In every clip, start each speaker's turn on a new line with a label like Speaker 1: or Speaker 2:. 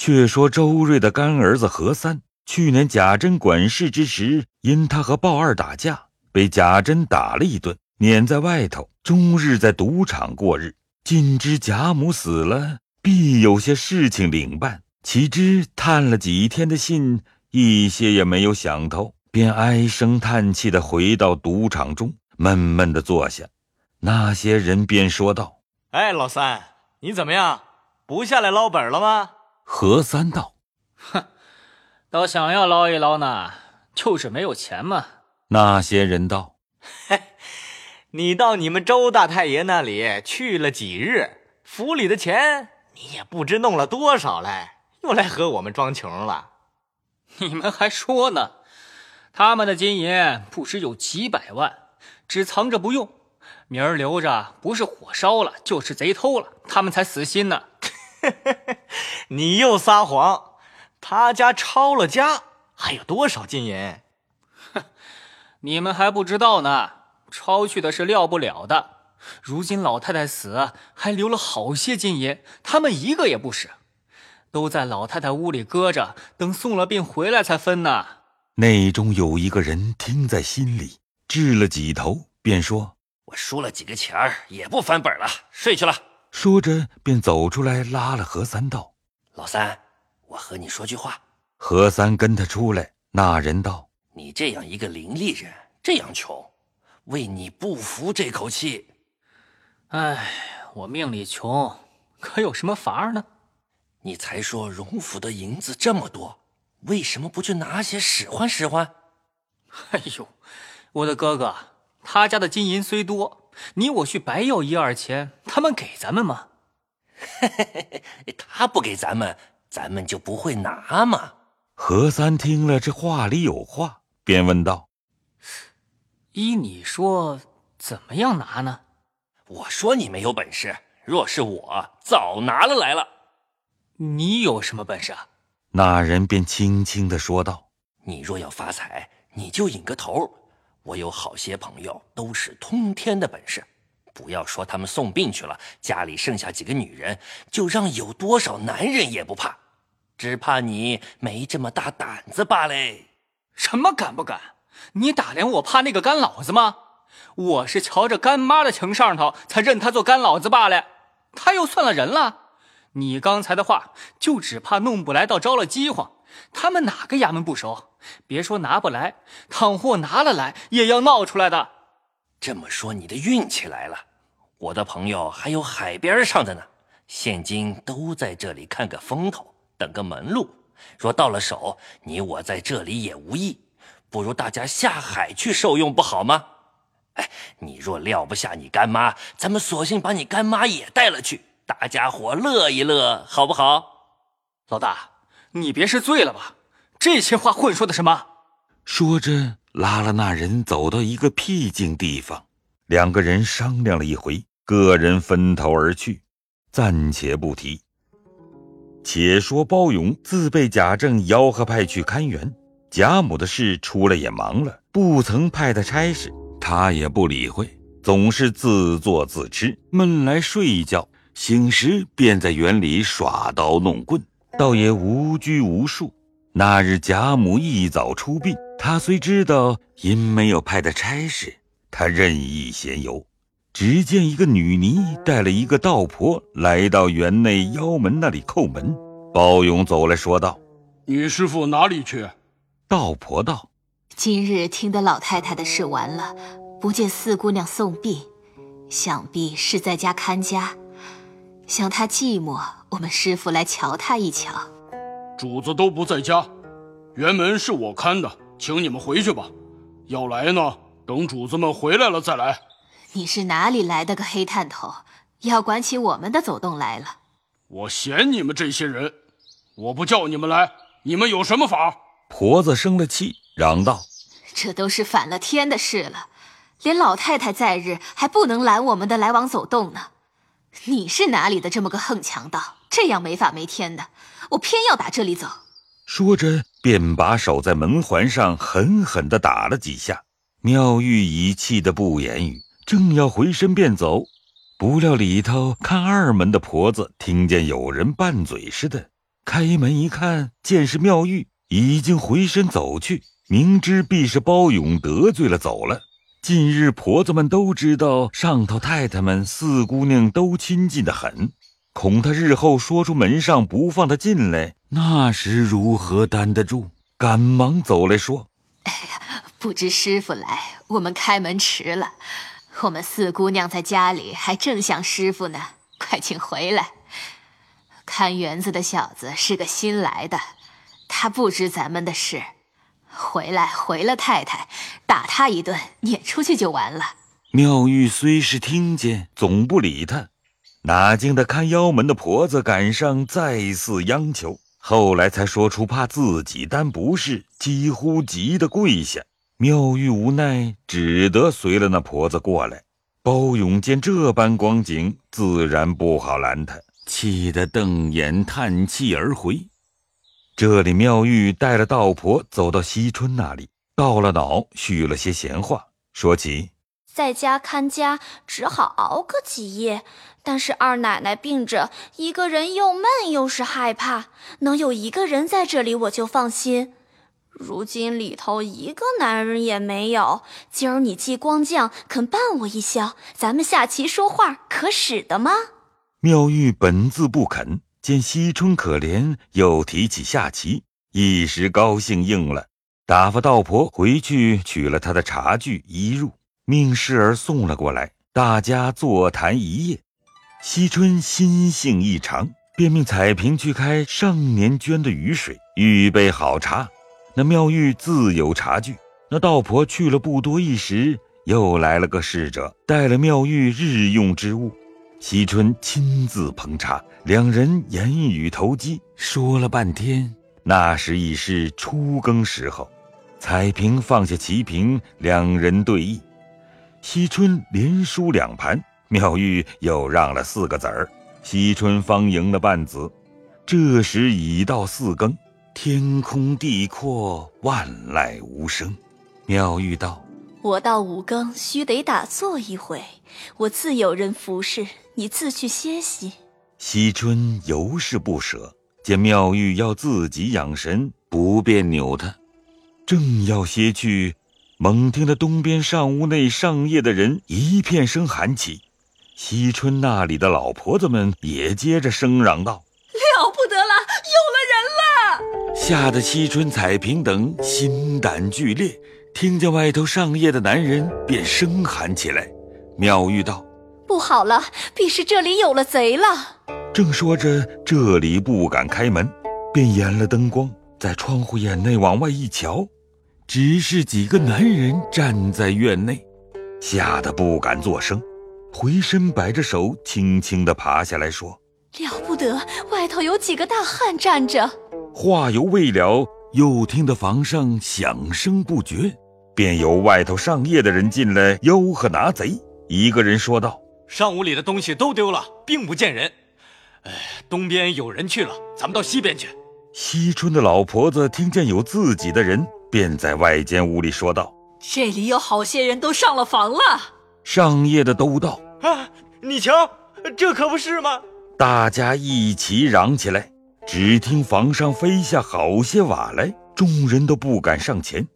Speaker 1: 却说周瑞的干儿子何三，去年贾珍管事之时，因他和鲍二打架，被贾珍打了一顿，撵在外头，终日在赌场过日。今知贾母死了，必有些事情领办，岂知探了几天的信，一些也没有想头，便唉声叹气的回到赌场中，闷闷的坐下。那些人便说道：“
Speaker 2: 哎，老三，你怎么样？不下来捞本了吗？”
Speaker 1: 何三道：“
Speaker 3: 哼，倒想要捞一捞呢，就是没有钱嘛。”
Speaker 1: 那些人道：“
Speaker 2: 嘿，你到你们周大太爷那里去了几日？府里的钱你也不知弄了多少来，又来和我们装穷了。
Speaker 3: 你们还说呢？他们的金银不知有几百万，只藏着不用，明儿留着，不是火烧了，就是贼偷了，他们才死心呢。”
Speaker 2: 你又撒谎！他家抄了家，还有多少金银？
Speaker 3: 哼，你们还不知道呢。抄去的是料不了的。如今老太太死，还留了好些金银，他们一个也不使，都在老太太屋里搁着，等送了病回来才分呢。
Speaker 1: 内中有一个人听在心里，掷了几头，便说：“
Speaker 4: 我输了几个钱儿，也不翻本了，睡去了。”
Speaker 1: 说着，便走出来，拉了何三道：“
Speaker 4: 老三，我和你说句话。”
Speaker 1: 何三跟他出来。那人道：“
Speaker 4: 你这样一个伶俐人，这样穷，为你不服这口气。
Speaker 3: 哎，我命里穷，可有什么法呢？
Speaker 4: 你才说荣府的银子这么多，为什么不去拿些使唤使唤？
Speaker 3: 哎呦，我的哥哥，他家的金银虽多。”你我去白要一二钱，他们给咱们吗？
Speaker 4: 他不给咱们，咱们就不会拿嘛？
Speaker 1: 何三听了这话里有话，便问道：“
Speaker 3: 依你说，怎么样拿呢？”
Speaker 4: 我说你没有本事，若是我早拿了来了。
Speaker 3: 你有什么本事啊？
Speaker 1: 那人便轻轻的说道：“
Speaker 4: 你若要发财，你就引个头。”我有好些朋友都是通天的本事，不要说他们送病去了，家里剩下几个女人，就让有多少男人也不怕，只怕你没这么大胆子罢了。
Speaker 3: 什么敢不敢？你打量我怕那个干老子吗？我是瞧着干妈的情上头才认他做干老子罢了，他又算了人了。你刚才的话，就只怕弄不来，倒招了饥荒。他们哪个衙门不熟？别说拿不来，倘或拿了来，也要闹出来的。
Speaker 4: 这么说，你的运气来了。我的朋友还有海边上的呢，现今都在这里看个风头，等个门路。若到了手，你我在这里也无益，不如大家下海去受用，不好吗？哎，你若撂不下你干妈，咱们索性把你干妈也带了去，大家伙乐一乐，好不好？
Speaker 3: 老大。你别是醉了吧？这些话混说的什么？
Speaker 1: 说着，拉了那人走到一个僻静地方，两个人商量了一回，个人分头而去，暂且不提。且说包勇自被贾政吆喝派去看园，贾母的事出来也忙了，不曾派他差事，他也不理会，总是自作自吃，闷来睡一觉，醒时便在园里耍刀弄棍。倒也无拘无束。那日贾母一早出殡，他虽知道因没有派的差事，他任意闲游。只见一个女尼带了一个道婆来到园内腰门那里叩门。包勇走来说道：“
Speaker 5: 女师傅哪里去？”
Speaker 1: 道婆道：“
Speaker 6: 今日听得老太太的事完了，不见四姑娘送殡，想必是在家看家。想他寂寞。”我们师傅来瞧他一瞧，
Speaker 5: 主子都不在家，园门是我看的，请你们回去吧。要来呢，等主子们回来了再来。
Speaker 6: 你是哪里来的个黑探头，要管起我们的走动来了？
Speaker 5: 我嫌你们这些人，我不叫你们来，你们有什么法？
Speaker 1: 婆子生了气，嚷道：“
Speaker 6: 这都是反了天的事了，连老太太在日还不能拦我们的来往走动呢。你是哪里的这么个横强盗？”这样没法没天的，我偏要打这里走。
Speaker 1: 说着，便把手在门环上狠狠地打了几下。妙玉已气得不言语，正要回身便走，不料里头看二门的婆子听见有人拌嘴似的，开门一看，见是妙玉，已经回身走去。明知必是包勇得罪了，走了。近日婆子们都知道上头太太们四姑娘都亲近的很，恐她日后说出门上不放她进来，那时如何担得住？赶忙走来说：“
Speaker 6: 哎呀，不知师傅来，我们开门迟了。我们四姑娘在家里还正想师傅呢，快请回来。看园子的小子是个新来的，他不知咱们的事。”回来回了太太，打他一顿，撵出去就完了。
Speaker 1: 妙玉虽是听见，总不理他。哪经的看腰门的婆子赶上，再次央求，后来才说出怕自己担不是，几乎急得跪下。妙玉无奈，只得随了那婆子过来。包勇见这般光景，自然不好拦他，气得瞪眼叹气而回。这里，妙玉带了道婆走到惜春那里，告了恼，叙了些闲话，说起
Speaker 7: 在家看家，只好熬个几夜。但是二奶奶病着，一个人又闷又是害怕，能有一个人在这里，我就放心。如今里头一个男人也没有，今儿你既光将肯伴我一宵，咱们下棋说话，可使得吗？
Speaker 1: 妙玉本自不肯。见惜春可怜，又提起下棋，一时高兴应了，打发道婆回去取了他的茶具衣褥，命侍儿送了过来，大家坐谈一夜。惜春心性异常，便命彩萍去开上年捐的雨水，预备好茶。那妙玉自有茶具。那道婆去了不多一时，又来了个侍者，带了妙玉日用之物。惜春亲自捧茶，两人言语投机，说了半天。那时已是初更时候，彩萍放下棋瓶，两人对弈。惜春连输两盘，妙玉又让了四个子儿，惜春方赢了半子。这时已到四更，天空地阔，万籁无声。妙玉道。
Speaker 7: 我到五更须得打坐一回，我自有人服侍，你自去歇息。
Speaker 1: 惜春尤是不舍，见妙玉要自己养神，不便扭他，正要歇去，猛听得东边上屋内上夜的人一片声喊起，惜春那里的老婆子们也接着声嚷道：“
Speaker 7: 了不得了，有了人了！”
Speaker 1: 吓得惜春、彩萍等心胆俱裂。听见外头上夜的男人，便声喊起来。妙玉道：“
Speaker 7: 不好了，必是这里有了贼了。”
Speaker 1: 正说着，这里不敢开门，便掩了灯光，在窗户眼内往外一瞧，只是几个男人站在院内，吓得不敢作声，回身摆着手，轻轻地爬下来说：“
Speaker 7: 了不得，外头有几个大汉站着。”
Speaker 1: 话犹未了，又听得房上响声不绝。便有外头上夜的人进来吆喝拿贼。一个人说道：“
Speaker 2: 上午里的东西都丢了，并不见人。哎，东边有人去了，咱们到西边去。”
Speaker 1: 惜春的老婆子听见有自己的人，便在外间屋里说道：“
Speaker 8: 这里有好些人都上了房了。”
Speaker 1: 上夜的都道：“
Speaker 2: 啊，你瞧，这可不是吗？”
Speaker 1: 大家一起嚷起来。只听房上飞下好些瓦来，众人都不敢上前。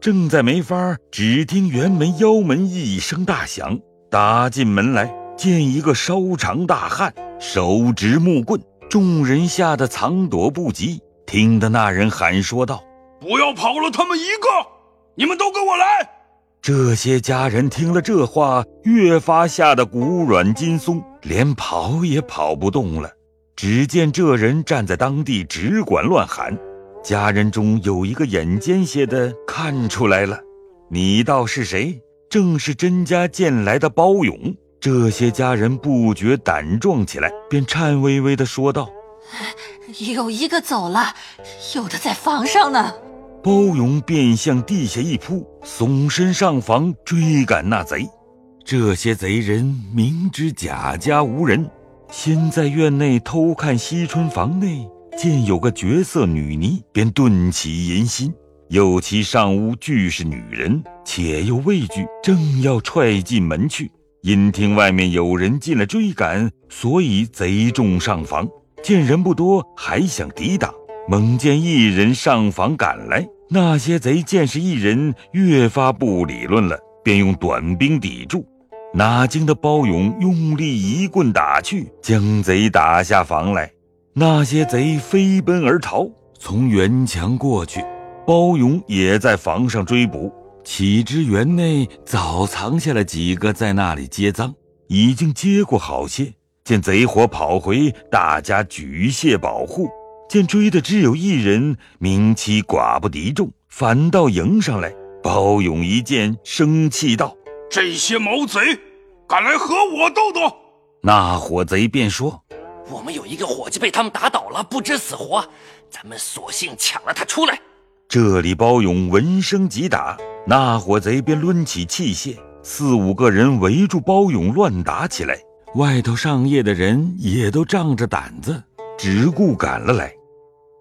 Speaker 1: 正在没法，只听辕门腰门一声大响，打进门来，见一个稍长大汉，手执木棍，众人吓得藏躲不及。听得那人喊说道：“
Speaker 5: 不要跑了，他们一个，你们都跟我来！”
Speaker 1: 这些家人听了这话，越发吓得骨软筋松，连跑也跑不动了。只见这人站在当地，只管乱喊。家人中有一个眼尖些的，看出来了，你道是谁？正是甄家见来的包勇。这些家人不觉胆壮起来，便颤巍巍地说道：“
Speaker 8: 有一个走了，有的在房上呢。”
Speaker 1: 包勇便向地下一扑，耸身上房追赶那贼。这些贼人明知贾家无人，先在院内偷看惜春房内。见有个绝色女尼，便顿起淫心。又其上屋俱是女人，且又畏惧，正要踹进门去，因听外面有人进来追赶，所以贼众上房。见人不多，还想抵挡，猛见一人上房赶来。那些贼见是一人，越发不理论了，便用短兵抵住。哪经的包勇用力一棍打去，将贼打下房来。那些贼飞奔而逃，从园墙过去。包勇也在房上追捕，岂知园内早藏下了几个在那里接赃，已经接过好些。见贼火跑回，大家举械保护。见追的只有一人，明妻寡不敌众，反倒迎上来。包勇一见，生气道：“
Speaker 5: 这些毛贼，敢来和我斗斗！”
Speaker 1: 那伙贼便说：“
Speaker 4: 我们有一个伙计被他们打倒了，不知死活，咱们索性抢了他出来。”
Speaker 1: 这里包勇闻声急打，那伙贼便抡起器械，四五个人围住包勇乱打起来。外头上夜的人也都仗着胆子，只顾赶了来。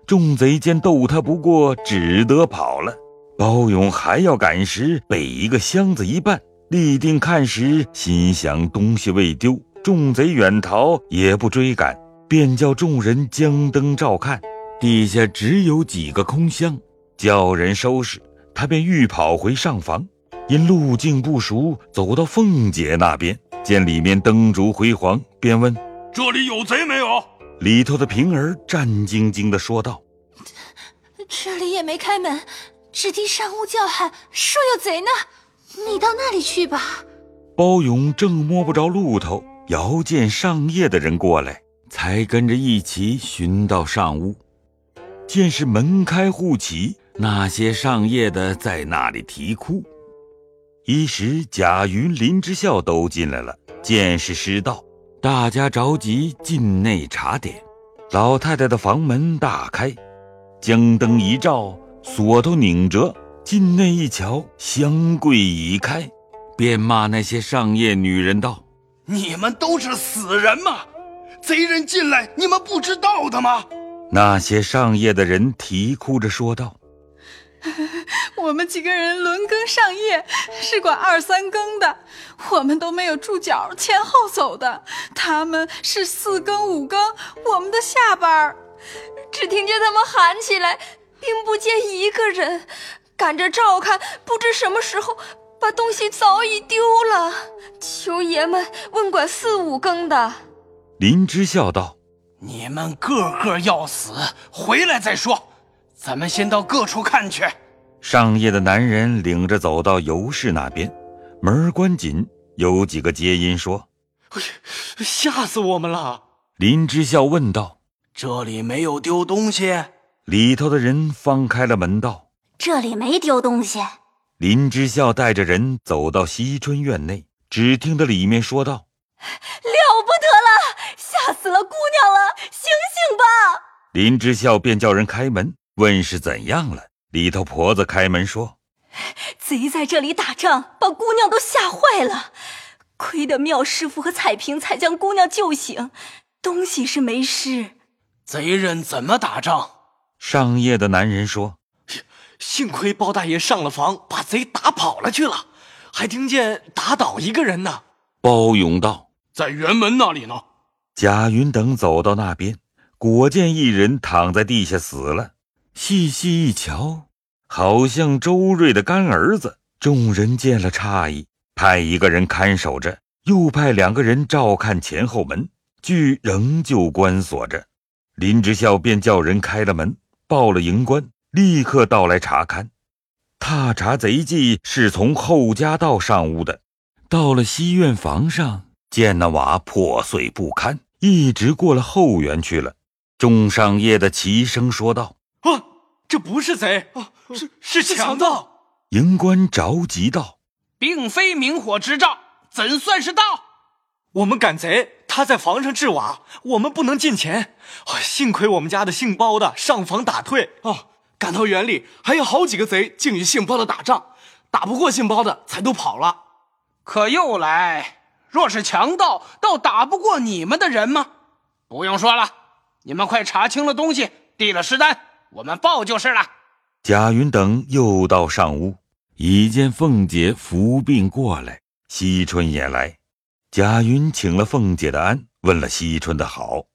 Speaker 1: 众贼见斗他不过，只得跑了。包勇还要赶时，被一个箱子一绊，立定看时，心想东西未丢，众贼远逃，也不追赶，便叫众人将灯照看，地下只有几个空箱，叫人收拾。他便欲跑回上房，因路径不熟，走到凤姐那边，见里面灯烛辉煌，便问：“
Speaker 5: 这里有贼没有？”
Speaker 1: 里头的平儿战兢兢地说道：“
Speaker 8: 这里也没开门，只听上屋叫喊，说有贼呢。
Speaker 6: 你到那里去吧。”
Speaker 1: 包勇正摸不着路头，遥见上夜的人过来，才跟着一起寻到上屋，见是门开户起，那些上夜的在那里啼哭。一时贾云、林之孝都进来了，见是失道。大家着急进内查点，老太太的房门大开，将灯一照，锁头拧着，进内一瞧，香柜已开，便骂那些上夜女人道：“
Speaker 5: 你们都是死人吗？贼人进来，你们不知道的吗？”
Speaker 1: 那些上夜的人啼哭着说道。
Speaker 9: 我们几个人轮更上夜，是管二三更的，我们都没有住脚前后走的。他们是四更五更，我们的下班
Speaker 7: 只听见他们喊起来，并不见一个人，赶着照看，不知什么时候把东西早已丢了。求爷们问管四五更的。
Speaker 1: 林之笑道：“
Speaker 5: 你们个个要死，回来再说。”咱们先到各处看去。
Speaker 1: 上夜的男人领着走到尤氏那边，门关紧，有几个接音说：“
Speaker 2: 吓死我们了！”
Speaker 1: 林之孝问道：“
Speaker 5: 这里没有丢东西？”
Speaker 1: 里头的人放开了门道：“
Speaker 8: 这里没丢东西。”
Speaker 1: 林之孝带着人走到西春院内，只听得里面说道：“
Speaker 7: 了不得了，吓死了姑娘了，醒醒吧！”
Speaker 1: 林之孝便叫人开门。问是怎样了？里头婆子开门说：“
Speaker 7: 贼在这里打仗，把姑娘都吓坏了。亏得妙师傅和彩萍才将姑娘救醒，东西是没失。
Speaker 5: 贼人怎么打仗？”
Speaker 1: 上夜的男人说：“
Speaker 2: 幸亏包大爷上了房，把贼打跑了去了，还听见打倒一个人呢。”
Speaker 1: 包勇道：“
Speaker 5: 在辕门那里呢。”
Speaker 1: 贾云等走到那边，果见一人躺在地下死了。细细一瞧，好像周瑞的干儿子。众人见了诧异，派一个人看守着，又派两个人照看前后门，俱仍旧关锁着。林之孝便叫人开了门，报了营官，立刻到来查看。踏查贼迹是从后家道上屋的，到了西院房上，见那瓦破碎不堪，一直过了后园去了。众上夜的齐声说道。
Speaker 2: 啊，这不是贼啊，是是强盗！
Speaker 1: 营官着急道：“
Speaker 5: 并非明火之兆，怎算是盗？
Speaker 2: 我们赶贼，他在房上置瓦，我们不能进前。幸亏我们家的姓包的上房打退。
Speaker 10: 哦，赶到园里还有好几个贼，竟与姓包的打仗，打不过姓包的，才都跑了。
Speaker 5: 可又来，若是强盗，倒打不过你们的人吗？不用说了，你们快查清了东西，递了尸单。”我们报就是了。
Speaker 1: 贾云等又到上屋，已见凤姐伏病过来，惜春也来。贾云请了凤姐的安，问了惜春的好。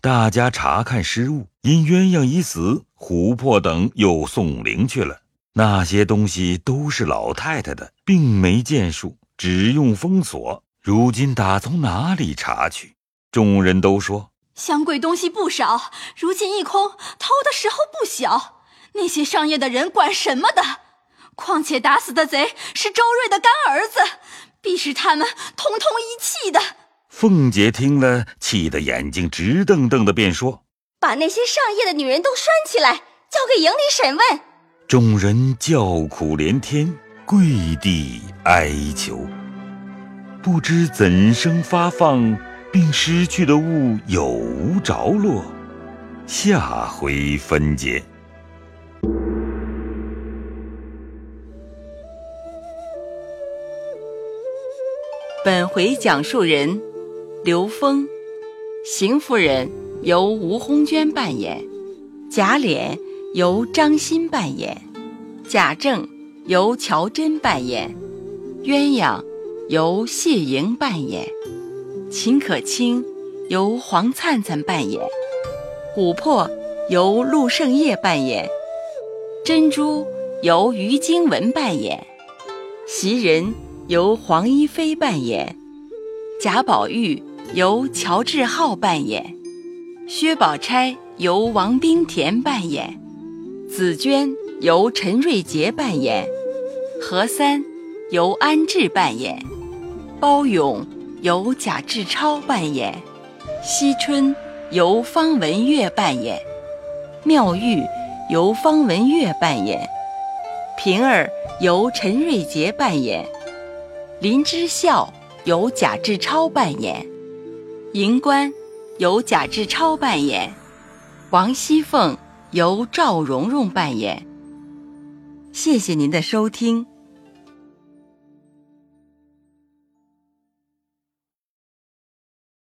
Speaker 1: 大家查看失误，因鸳鸯已死，琥珀等又送灵去了。那些东西都是老太太的，并没建树，只用封锁。如今打从哪里查去？众人都说
Speaker 8: 香柜东西不少，如今一空，偷的时候不小。那些上夜的人管什么的？况且打死的贼是周瑞的干儿子，必是他们通通一气的。
Speaker 1: 凤姐听了，气得眼睛直瞪瞪的，便说：“
Speaker 11: 把那些上夜的女人都拴起来，交给营里审问。”
Speaker 1: 众人叫苦连天，跪地哀求，不知怎生发放，并失去的物有无着落。下回分解。
Speaker 12: 本回讲述人刘峰，邢夫人由吴红娟扮演，贾琏由张欣扮演，贾政由乔真扮演，鸳鸯由谢莹扮演，秦可卿由黄灿灿扮演，琥珀由陆胜业扮演，珍珠由于经文扮演，袭人。由黄一飞扮演，贾宝玉由乔治浩扮演，薛宝钗由王冰田扮演，紫娟由陈瑞杰扮演，何三由安志扮演，包勇由贾志超扮演，惜春由方文月扮演，妙玉由方文月扮演，平儿由陈瑞杰扮演。林之孝由贾志超扮演，银官由贾志超扮演，王熙凤由赵蓉蓉扮演。谢谢您的收听。